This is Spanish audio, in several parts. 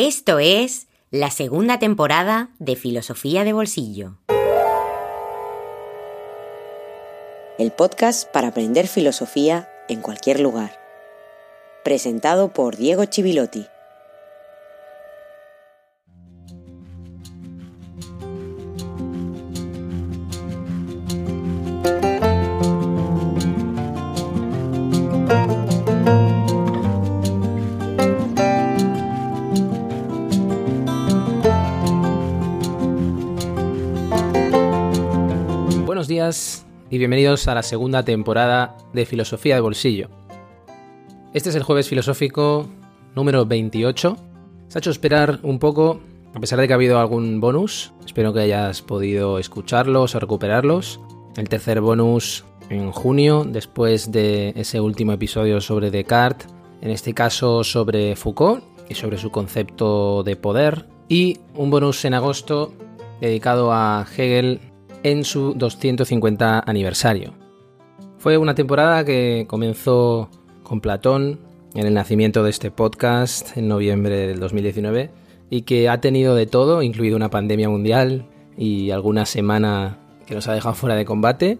Esto es la segunda temporada de Filosofía de Bolsillo. El podcast para aprender filosofía en cualquier lugar. Presentado por Diego Chivilotti. Bienvenidos a la segunda temporada de Filosofía de Bolsillo. Este es el jueves filosófico número 28. Se ha hecho esperar un poco, a pesar de que ha habido algún bonus. Espero que hayas podido escucharlos o recuperarlos. El tercer bonus en junio, después de ese último episodio sobre Descartes, en este caso sobre Foucault y sobre su concepto de poder. Y un bonus en agosto dedicado a Hegel en su 250 aniversario. Fue una temporada que comenzó con Platón en el nacimiento de este podcast en noviembre del 2019 y que ha tenido de todo, incluido una pandemia mundial y alguna semana que nos ha dejado fuera de combate.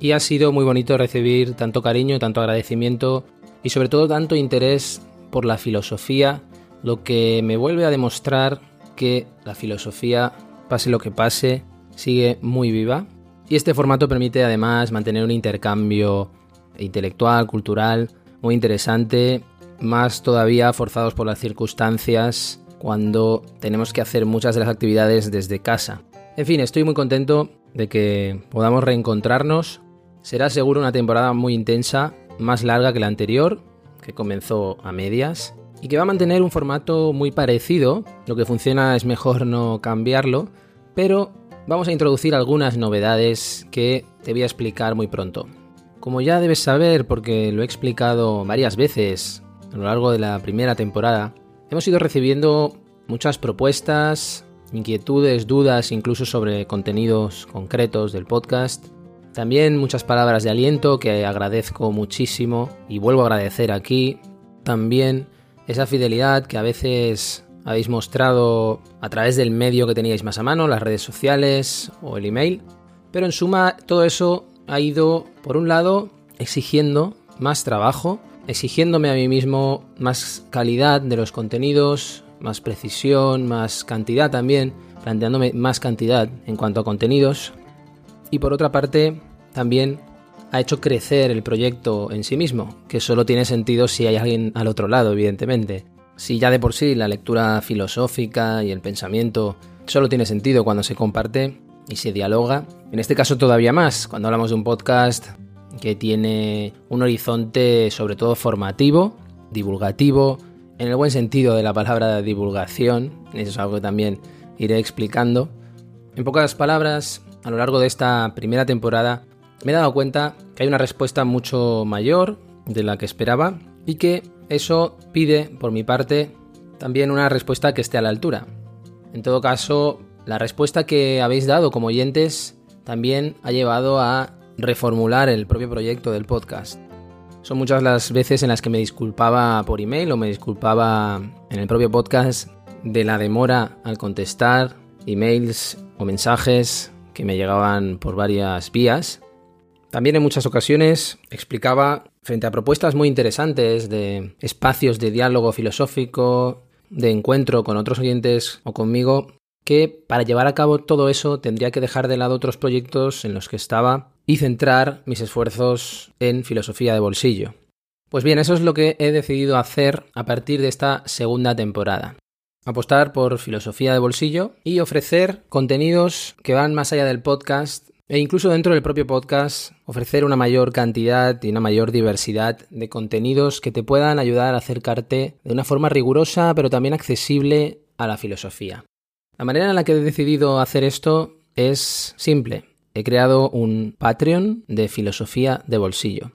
Y ha sido muy bonito recibir tanto cariño, tanto agradecimiento y sobre todo tanto interés por la filosofía, lo que me vuelve a demostrar que la filosofía, pase lo que pase, sigue muy viva. Y este formato permite además mantener un intercambio intelectual, cultural, muy interesante, más todavía forzados por las circunstancias cuando tenemos que hacer muchas de las actividades desde casa. En fin, estoy muy contento de que podamos reencontrarnos. Será seguro una temporada muy intensa, más larga que la anterior, que comenzó a medias, y que va a mantener un formato muy parecido. Lo que funciona es mejor no cambiarlo, pero vamos a introducir algunas novedades que te voy a explicar muy pronto. Como ya debes saber, porque lo he explicado varias veces a lo largo de la primera temporada, hemos ido recibiendo muchas propuestas, inquietudes, dudas, incluso sobre contenidos concretos del podcast. También muchas palabras de aliento que agradezco muchísimo y vuelvo a agradecer aquí. También esa fidelidad que a veces habéis mostrado a través del medio que teníais más a mano, las redes sociales o el email. Pero en suma, todo eso ha ido, por un lado, exigiendo más trabajo, exigiéndome a mí mismo más calidad de los contenidos, más precisión, más cantidad también, planteándome más cantidad en cuanto a contenidos. Y por otra parte, también ha hecho crecer el proyecto en sí mismo, que solo tiene sentido si hay alguien al otro lado, evidentemente. Si ya de por sí la lectura filosófica y el pensamiento solo tiene sentido cuando se comparte y se dialoga, en este caso todavía más, cuando hablamos de un podcast que tiene un horizonte sobre todo formativo, divulgativo, en el buen sentido de la palabra divulgación, eso es algo que también iré explicando. En pocas palabras, a lo largo de esta primera temporada me he dado cuenta que hay una respuesta mucho mayor de la que esperaba y que eso pide, por mi parte, también una respuesta que esté a la altura. En todo caso, la respuesta que habéis dado como oyentes también ha llevado a reformular el propio proyecto del podcast. Son muchas las veces en las que me disculpaba por email o me disculpaba en el propio podcast de la demora al contestar emails o mensajes que me llegaban por varias vías. También en muchas ocasiones explicaba frente a propuestas muy interesantes de espacios de diálogo filosófico, de encuentro con otros oyentes o conmigo, que para llevar a cabo todo eso tendría que dejar de lado otros proyectos en los que estaba y centrar mis esfuerzos en filosofía de bolsillo. Pues bien, eso es lo que he decidido hacer a partir de esta segunda temporada. Apostar por filosofía de bolsillo y ofrecer contenidos que van más allá del podcast e incluso dentro del propio podcast ofrecer una mayor cantidad y una mayor diversidad de contenidos que te puedan ayudar a acercarte de una forma rigurosa pero también accesible a la filosofía. La manera en la que he decidido hacer esto es simple. He creado un Patreon de filosofía de bolsillo.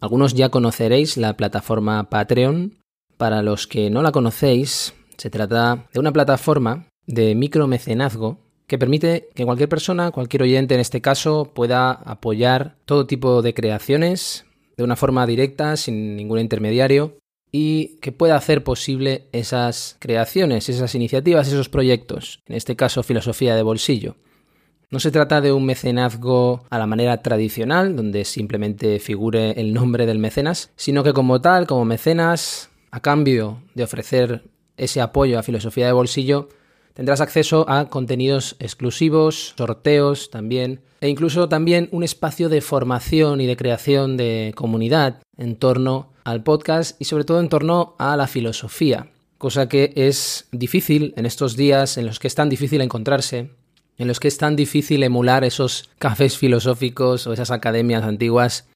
Algunos ya conoceréis la plataforma Patreon. Para los que no la conocéis, se trata de una plataforma de micromecenazgo que permite que cualquier persona, cualquier oyente en este caso, pueda apoyar todo tipo de creaciones de una forma directa, sin ningún intermediario, y que pueda hacer posible esas creaciones, esas iniciativas, esos proyectos, en este caso filosofía de bolsillo. No se trata de un mecenazgo a la manera tradicional, donde simplemente figure el nombre del mecenas, sino que como tal, como mecenas, a cambio de ofrecer ese apoyo a filosofía de bolsillo, tendrás acceso a contenidos exclusivos, sorteos también, e incluso también un espacio de formación y de creación de comunidad en torno al podcast y sobre todo en torno a la filosofía, cosa que es difícil en estos días en los que es tan difícil encontrarse en los que es tan difícil emular esos cafés filosóficos o esas academias antiguas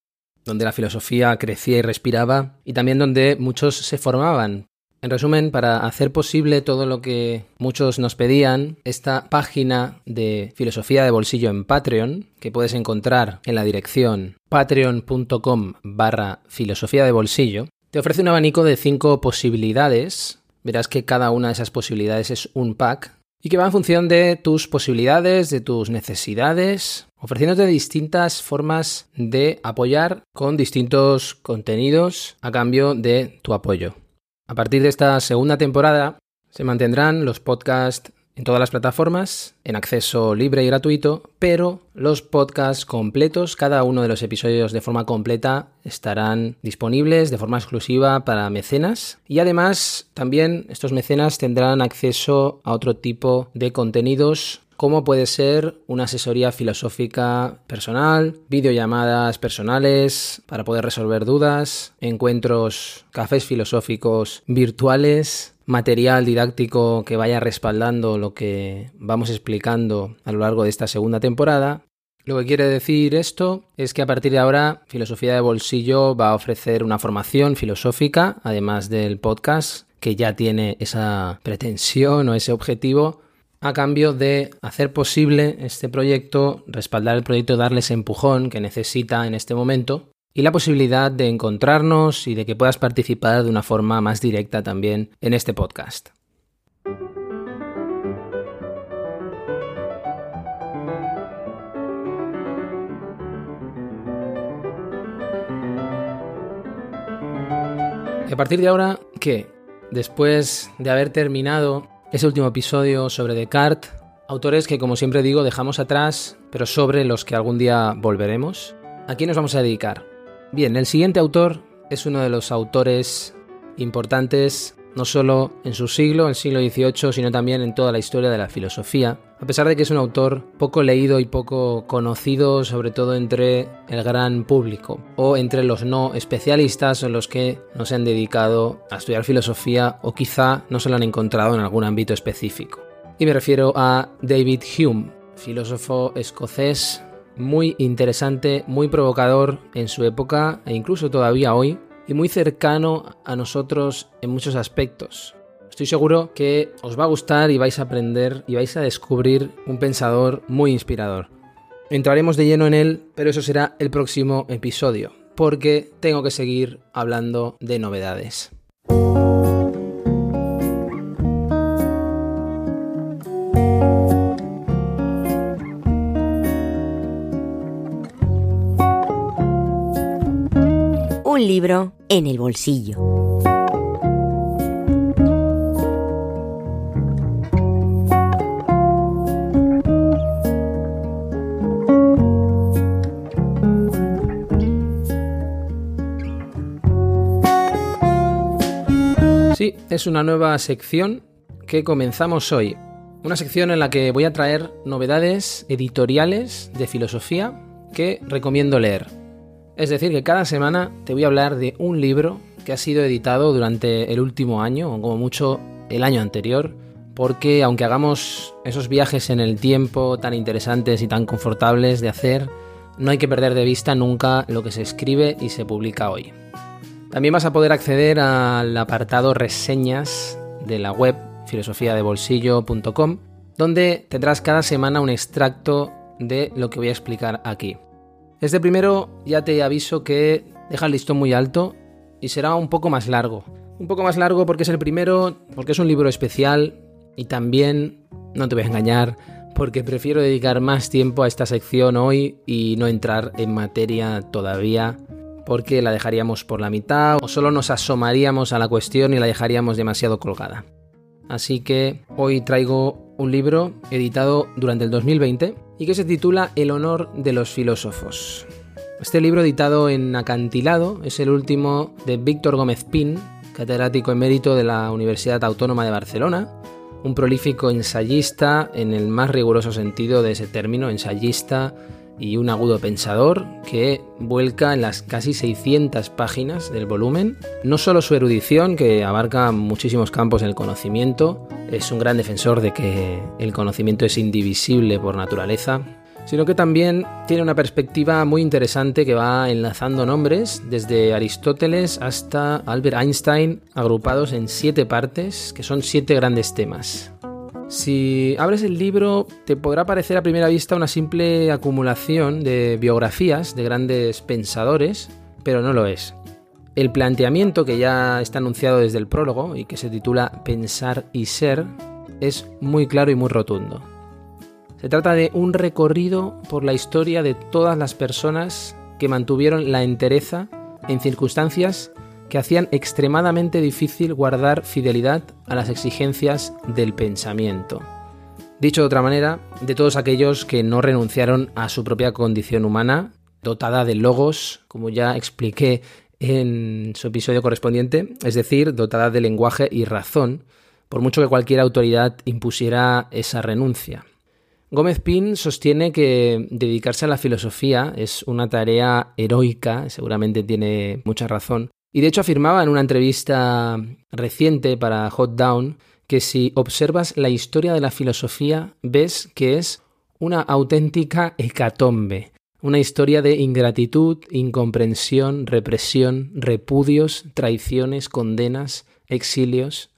donde la filosofía crecía y respiraba, y también donde muchos se formaban. En resumen, para hacer posible todo lo que muchos nos pedían, esta página de filosofía de bolsillo en Patreon, que puedes encontrar en la dirección patreon.com barra filosofía de bolsillo, te ofrece un abanico de cinco posibilidades. Verás que cada una de esas posibilidades es un pack y que va en función de tus posibilidades, de tus necesidades, ofreciéndote distintas formas de apoyar con distintos contenidos a cambio de tu apoyo. A partir de esta segunda temporada se mantendrán los podcasts en todas las plataformas, en acceso libre y gratuito, pero los podcasts completos, cada uno de los episodios de forma completa, estarán disponibles de forma exclusiva para mecenas. Y además también estos mecenas tendrán acceso a otro tipo de contenidos como puede ser una asesoría filosófica personal, videollamadas personales para poder resolver dudas, encuentros, cafés filosóficos virtuales, material didáctico que vaya respaldando lo que vamos explicando a lo largo de esta segunda temporada. Lo que quiere decir esto es que a partir de ahora Filosofía de Bolsillo va a ofrecer una formación filosófica, además del podcast, que ya tiene esa pretensión o ese objetivo, a cambio de hacer posible este proyecto, respaldar el proyecto, darle ese empujón que necesita en este momento y la posibilidad de encontrarnos y de que puedas participar de una forma más directa también en este podcast. A partir de ahora, ¿qué? Después de haber terminado ese último episodio sobre Descartes, autores que como siempre digo dejamos atrás, pero sobre los que algún día volveremos, ¿a quién nos vamos a dedicar? Bien, el siguiente autor es uno de los autores importantes no solo en su siglo, el siglo XVIII, sino también en toda la historia de la filosofía, a pesar de que es un autor poco leído y poco conocido, sobre todo entre el gran público, o entre los no especialistas o los que no se han dedicado a estudiar filosofía o quizá no se lo han encontrado en algún ámbito específico. Y me refiero a David Hume, filósofo escocés muy interesante, muy provocador en su época e incluso todavía hoy, y muy cercano a nosotros en muchos aspectos. Estoy seguro que os va a gustar y vais a aprender y vais a descubrir un pensador muy inspirador. Entraremos de lleno en él, pero eso será el próximo episodio, porque tengo que seguir hablando de novedades. Un libro en el bolsillo. Sí, es una nueva sección que comenzamos hoy. Una sección en la que voy a traer novedades editoriales de filosofía que recomiendo leer. Es decir, que cada semana te voy a hablar de un libro que ha sido editado durante el último año, o como mucho el año anterior, porque aunque hagamos esos viajes en el tiempo tan interesantes y tan confortables de hacer, no hay que perder de vista nunca lo que se escribe y se publica hoy. También vas a poder acceder al apartado reseñas de la web filosofiadebolsillo.com, donde tendrás cada semana un extracto de lo que voy a explicar aquí. Este primero ya te aviso que deja el listón muy alto y será un poco más largo. Un poco más largo porque es el primero, porque es un libro especial y también, no te voy a engañar, porque prefiero dedicar más tiempo a esta sección hoy y no entrar en materia todavía porque la dejaríamos por la mitad o solo nos asomaríamos a la cuestión y la dejaríamos demasiado colgada. Así que hoy traigo un libro editado durante el 2020 y que se titula El honor de los filósofos. Este libro editado en acantilado es el último de Víctor Gómez Pin, catedrático emérito de la Universidad Autónoma de Barcelona, un prolífico ensayista en el más riguroso sentido de ese término, ensayista y un agudo pensador que vuelca en las casi 600 páginas del volumen no solo su erudición, que abarca muchísimos campos del conocimiento, es un gran defensor de que el conocimiento es indivisible por naturaleza, sino que también tiene una perspectiva muy interesante que va enlazando nombres desde Aristóteles hasta Albert Einstein, agrupados en siete partes, que son siete grandes temas. Si abres el libro, te podrá parecer a primera vista una simple acumulación de biografías de grandes pensadores, pero no lo es. El planteamiento que ya está anunciado desde el prólogo y que se titula Pensar y Ser es muy claro y muy rotundo. Se trata de un recorrido por la historia de todas las personas que mantuvieron la entereza en circunstancias que hacían extremadamente difícil guardar fidelidad a las exigencias del pensamiento. Dicho de otra manera, de todos aquellos que no renunciaron a su propia condición humana, dotada de logos, como ya expliqué en su episodio correspondiente, es decir, dotada de lenguaje y razón, por mucho que cualquier autoridad impusiera esa renuncia. Gómez Pin sostiene que dedicarse a la filosofía es una tarea heroica, seguramente tiene mucha razón, y de hecho afirmaba en una entrevista reciente para Hot Down que si observas la historia de la filosofía ves que es una auténtica hecatombe, una historia de ingratitud, incomprensión, represión, repudios, traiciones, condenas, exilios.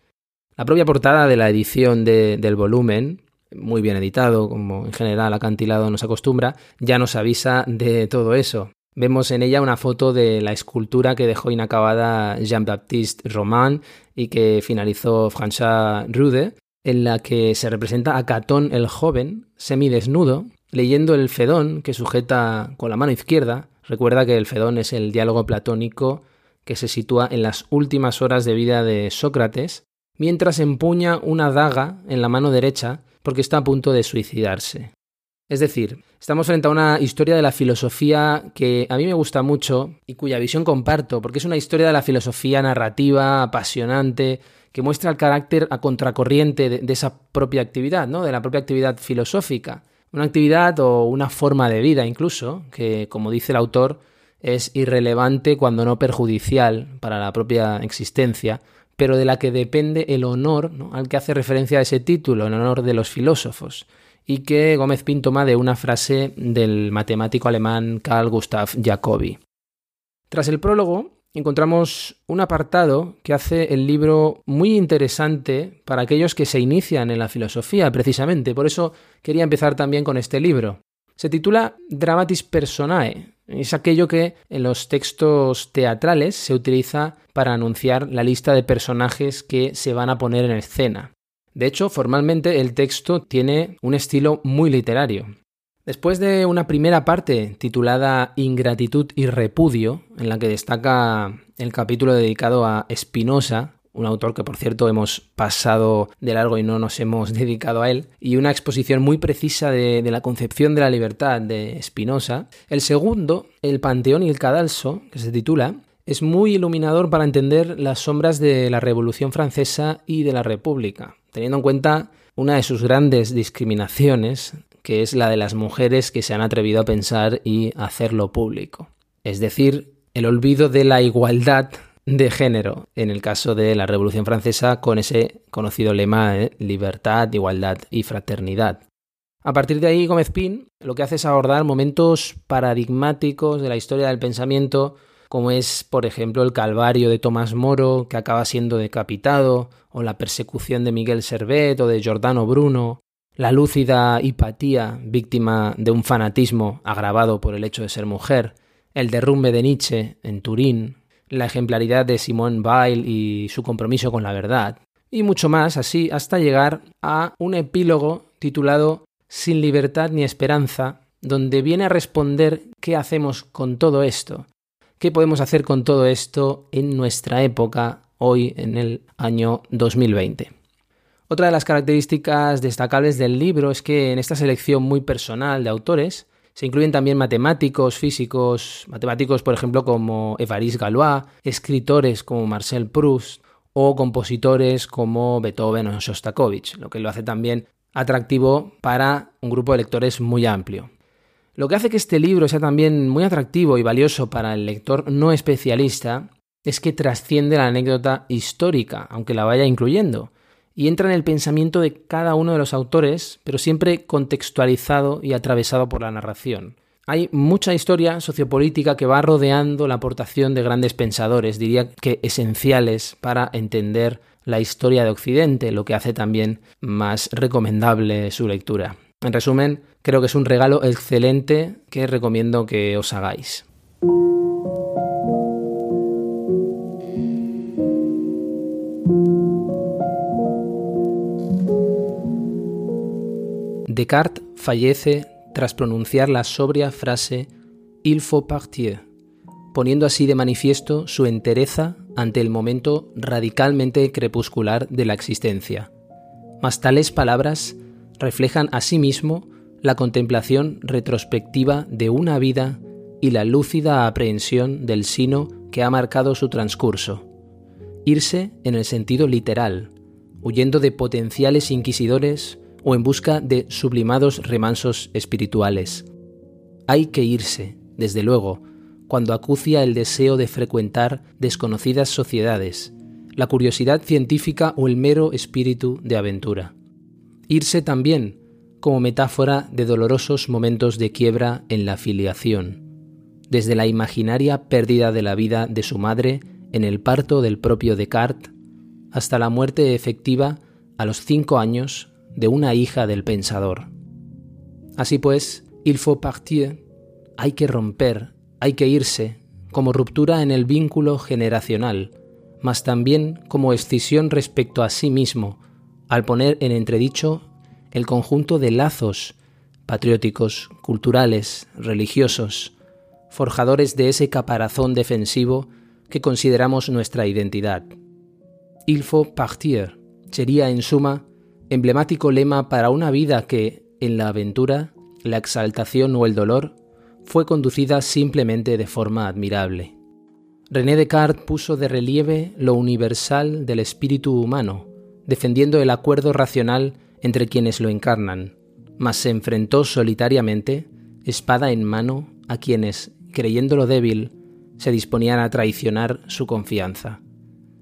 La propia portada de la edición del volumen muy bien editado, como en general acantilado nos acostumbra, ya nos avisa de todo eso. Vemos en ella una foto de la escultura que dejó inacabada Jean-Baptiste Roman y que finalizó François Rude, en la que se representa a Catón el joven, semidesnudo, leyendo el Fedón que sujeta con la mano izquierda. Recuerda que el Fedón es el diálogo platónico que se sitúa en las últimas horas de vida de Sócrates, mientras empuña una daga en la mano derecha porque está a punto de suicidarse. Es decir, estamos frente a una historia de la filosofía que a mí me gusta mucho y cuya visión comparto, porque es una historia de la filosofía narrativa, apasionante, que muestra el carácter a contracorriente de, esa propia actividad, ¿no? de la propia actividad filosófica. Una actividad o una forma de vida incluso, que como dice el autor, es irrelevante cuando no perjudicial para la propia existencia, pero de la que depende el honor al que hace referencia ese título, el honor de los filósofos, y que Gómez Pin toma de una frase del matemático alemán Carl Gustav Jacobi. Tras el prólogo, encontramos un apartado que hace el libro muy interesante para aquellos que se inician en la filosofía, precisamente. Por eso quería empezar también con este libro. Se titula Dramatis Personae. Es aquello que en los textos teatrales se utiliza para anunciar la lista de personajes que se van a poner en escena. De hecho, formalmente el texto tiene un estilo muy literario. Después de una primera parte titulada Ingratitud y Repudio, en la que destaca el capítulo dedicado a Spinoza, un autor que por cierto hemos pasado de largo y no nos hemos dedicado a él, y una exposición muy precisa de, la concepción de la libertad de Spinoza. El segundo, El Panteón y el Cadalso, que se titula, es muy iluminador para entender las sombras de la Revolución Francesa y de la República, teniendo en cuenta una de sus grandes discriminaciones, que es la de las mujeres que se han atrevido a pensar y hacerlo público. Es decir, el olvido de la igualdad de género, en el caso de la Revolución Francesa, con ese conocido lema de libertad, igualdad y fraternidad. A partir de ahí, Gómez Pin lo que hace es abordar momentos paradigmáticos de la historia del pensamiento, como es, por ejemplo, el calvario de Tomás Moro, que acaba siendo decapitado, o la persecución de Miguel Servet o de Giordano Bruno, la lúcida Hipatía, víctima de un fanatismo agravado por el hecho de ser mujer, el derrumbe de Nietzsche en Turín, la ejemplaridad de Simone Weil y su compromiso con la verdad, y mucho más así hasta llegar a un epílogo titulado Sin libertad ni esperanza, donde viene a responder qué hacemos con todo esto, ¿Qué podemos hacer con todo esto en nuestra época, hoy en el año 2020? Otra de las características destacables del libro es que en esta selección muy personal de autores se incluyen también matemáticos, físicos, matemáticos por ejemplo como Évariste Galois, escritores como Marcel Proust o compositores como Beethoven o Shostakovich, lo que lo hace también atractivo para un grupo de lectores muy amplio. Lo que hace que este libro sea también muy atractivo y valioso para el lector no especialista es que trasciende la anécdota histórica, aunque la vaya incluyendo y entra en el pensamiento de cada uno de los autores, pero siempre contextualizado y atravesado por la narración. Hay mucha historia sociopolítica que va rodeando la aportación de grandes pensadores, diría que esenciales para entender la historia de Occidente, lo que hace también más recomendable su lectura. En resumen, creo que es un regalo excelente que recomiendo que os hagáis. Descartes fallece tras pronunciar la sobria frase Il faut partir, poniendo así de manifiesto su entereza ante el momento radicalmente crepuscular de la existencia. Mas tales palabras reflejan asimismo la contemplación retrospectiva de una vida y la lúcida aprehensión del sino que ha marcado su transcurso. Irse en el sentido literal, huyendo de potenciales inquisidores o en busca de sublimados remansos espirituales. Hay que irse, desde luego, cuando acucia el deseo de frecuentar desconocidas sociedades, la curiosidad científica o el mero espíritu de aventura. Irse también como metáfora de dolorosos momentos de quiebra en la filiación, desde la imaginaria pérdida de la vida de su madre en el parto del propio Descartes hasta la muerte efectiva a los cinco años de una hija del pensador. Así pues, il faut partir, hay que romper, hay que irse, como ruptura en el vínculo generacional, mas también como escisión respecto a sí mismo, al poner en entredicho el conjunto de lazos patrióticos, culturales, religiosos, forjadores de ese caparazón defensivo que consideramos nuestra identidad. Il faut partir sería, en suma, emblemático lema para una vida que, en la aventura, la exaltación o el dolor, fue conducida simplemente de forma admirable. René Descartes puso de relieve lo universal del espíritu humano, defendiendo el acuerdo racional entre quienes lo encarnan, mas se enfrentó solitariamente, espada en mano, a quienes, creyéndolo débil, se disponían a traicionar su confianza.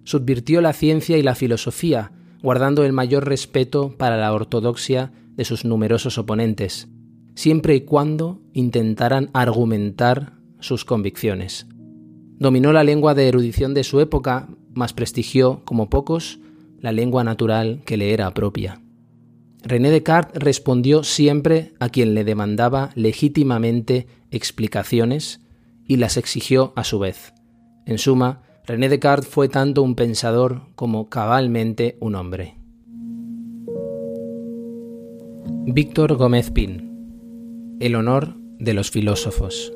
Subvirtió la ciencia y la filosofía, guardando el mayor respeto para la ortodoxia de sus numerosos oponentes, siempre y cuando intentaran argumentar sus convicciones. Dominó la lengua de erudición de su época, mas prestigió, como pocos, la lengua natural que le era propia. René Descartes respondió siempre a quien le demandaba legítimamente explicaciones y las exigió a su vez. En suma, René Descartes fue tanto un pensador como cabalmente un hombre. Víctor Gómez Pin El honor de los filósofos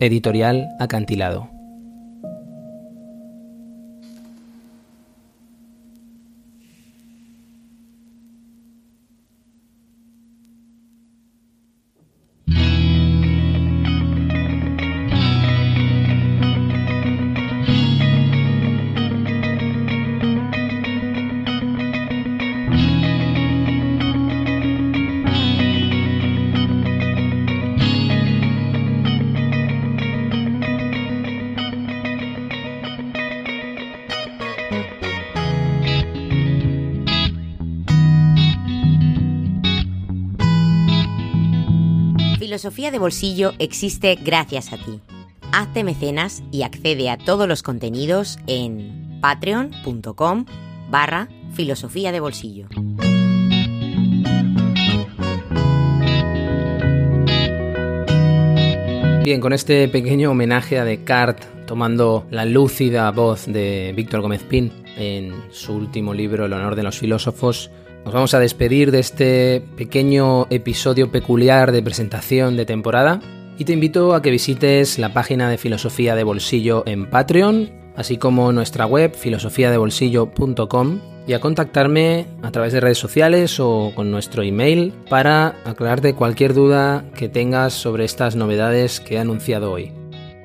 Editorial Acantilado Filosofía de Bolsillo existe gracias a ti. Hazte mecenas y accede a todos los contenidos en patreon.com barra filosofía de bolsillo. Bien, con este pequeño homenaje a Descartes, tomando la lúcida voz de Víctor Gómez Pin en su último libro El honor de los filósofos, nos vamos a despedir de este pequeño episodio peculiar de presentación de temporada. Y te invito a que visites la página de Filosofía de Bolsillo en Patreon, así como nuestra web filosofiadebolsillo.com y a contactarme a través de redes sociales o con nuestro email para aclararte cualquier duda que tengas sobre estas novedades que he anunciado hoy.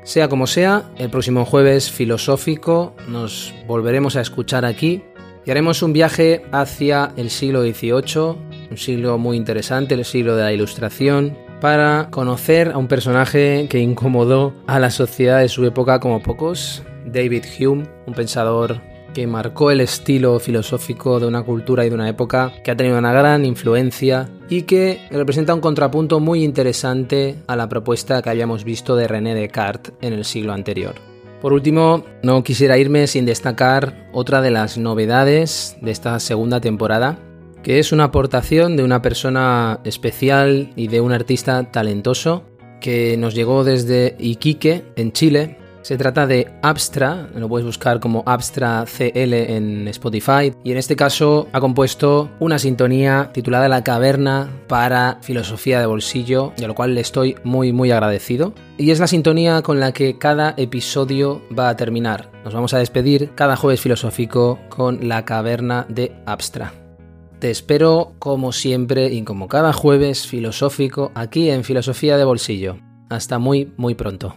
Sea como sea, el próximo jueves filosófico nos volveremos a escuchar aquí y haremos un viaje hacia el siglo XVIII, un siglo muy interesante, el siglo de la Ilustración, para conocer a un personaje que incomodó a la sociedad de su época como pocos, David Hume, un pensador que marcó el estilo filosófico de una cultura y de una época que ha tenido una gran influencia y que representa un contrapunto muy interesante a la propuesta que habíamos visto de René Descartes en el siglo anterior. Por último, no quisiera irme sin destacar otra de las novedades de esta segunda temporada, que es una aportación de una persona especial y de un artista talentoso que nos llegó desde Iquique, en Chile, se trata de Abstra, lo puedes buscar como Abstra CL en Spotify, y en este caso ha compuesto una sintonía titulada La Caverna para Filosofía de Bolsillo, de lo cual le estoy muy muy agradecido. Y es la sintonía con la que cada episodio va a terminar. Nos vamos a despedir cada jueves filosófico con La Caverna de Abstra. Te espero como siempre y como cada jueves filosófico aquí en Filosofía de Bolsillo. Hasta muy muy pronto.